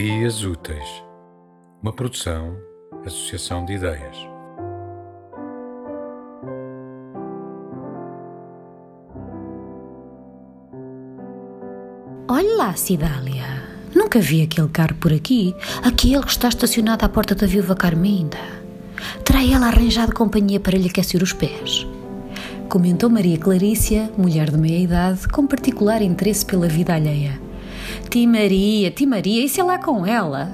Ideias Úteis, uma produção, associação de ideias. Olha lá, Cidália. Nunca vi aquele carro por aqui. Aquele que está estacionado à porta da viúva Carminda. Terá ela arranjado companhia para lhe aquecer os pés? Comentou Maria Clarícia, mulher de meia idade, com particular interesse pela vida alheia. Ti Maria, Ti Maria, isso é lá com ela,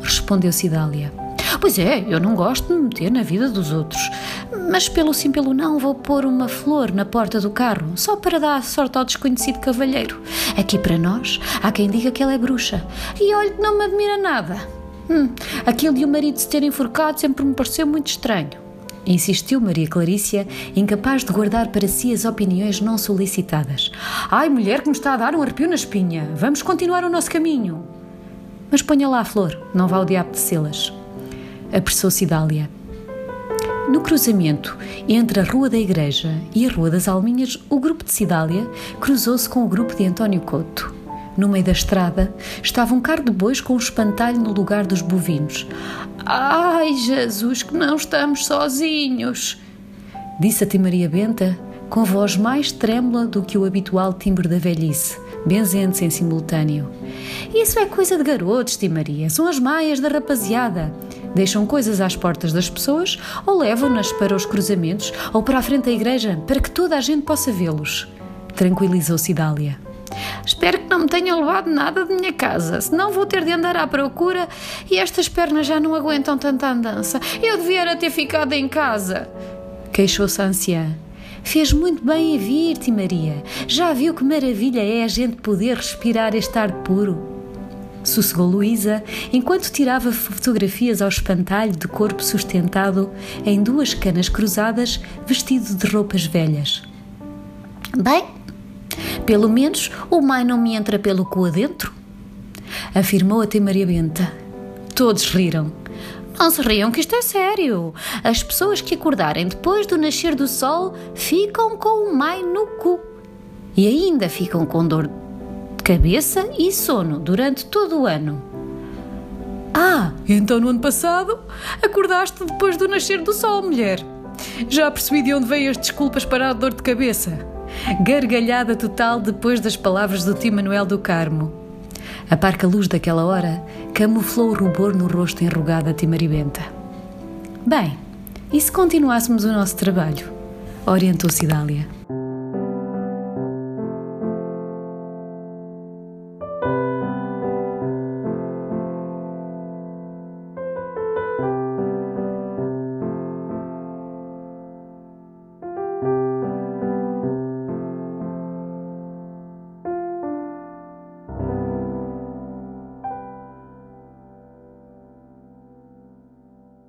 respondeu Cidália. Pois é, eu não gosto de me meter na vida dos outros, mas pelo sim pelo não vou pôr uma flor na porta do carro, só para dar sorte ao desconhecido cavalheiro. Aqui para nós, há quem diga que ela é bruxa, e olhe que não me admira nada. Hum, aquilo de o marido se ter enforcado sempre me pareceu muito estranho. Insistiu Maria Clarícia, incapaz de guardar para si as opiniões não solicitadas. Ai, mulher que me está a dar um arrepio na espinha. Vamos continuar o nosso caminho. Mas ponha lá a flor, não vá o diabo de selas. Apressou-se Dália. No cruzamento entre a Rua da Igreja e a Rua das Alminhas, o grupo de Cidália cruzou-se com o grupo de António Couto. No meio da estrada estava um carro de bois com um espantalho no lugar dos bovinos. Ai, Jesus, que não estamos sozinhos! Disse a Tia Maria Benta, com voz mais trêmula do que o habitual timbre da velhice, benzendo-se em simultâneo. Isso é coisa de garotos, Tia Maria, são as maias da rapaziada. Deixam coisas às portas das pessoas ou levam-nas para os cruzamentos ou para a frente da igreja para que toda a gente possa vê-los. Tranquilizou-se Dália. Espero que não me tenham levado nada de minha casa, senão vou ter de andar à procura e estas pernas já não aguentam tanta andança. Eu devia ter ficado em casa. Queixou-se a anciã. Fez muito bem em vir-te, Maria. Já viu que maravilha é a gente poder respirar este ar puro? Sossegou Luísa enquanto tirava fotografias ao espantalho de corpo sustentado em duas canas cruzadas, vestido de roupas velhas. Bem, pelo menos o mai não me entra pelo cu adentro, afirmou até Maria Benta. Todos riram. Não se riam que isto é sério. As pessoas que acordarem depois do nascer do sol ficam com o mai no cu. E ainda ficam com dor de cabeça e sono durante todo o ano. Ah, então no ano passado acordaste depois do nascer do sol, mulher. Já percebi de onde vêm as desculpas para a dor de cabeça. Gargalhada total depois das palavras do tio Manuel do Carmo. A parca luz daquela hora camuflou o rubor no rosto enrugado de Maribenta. Bem, e se continuássemos o nosso trabalho? Orientou-se Dália.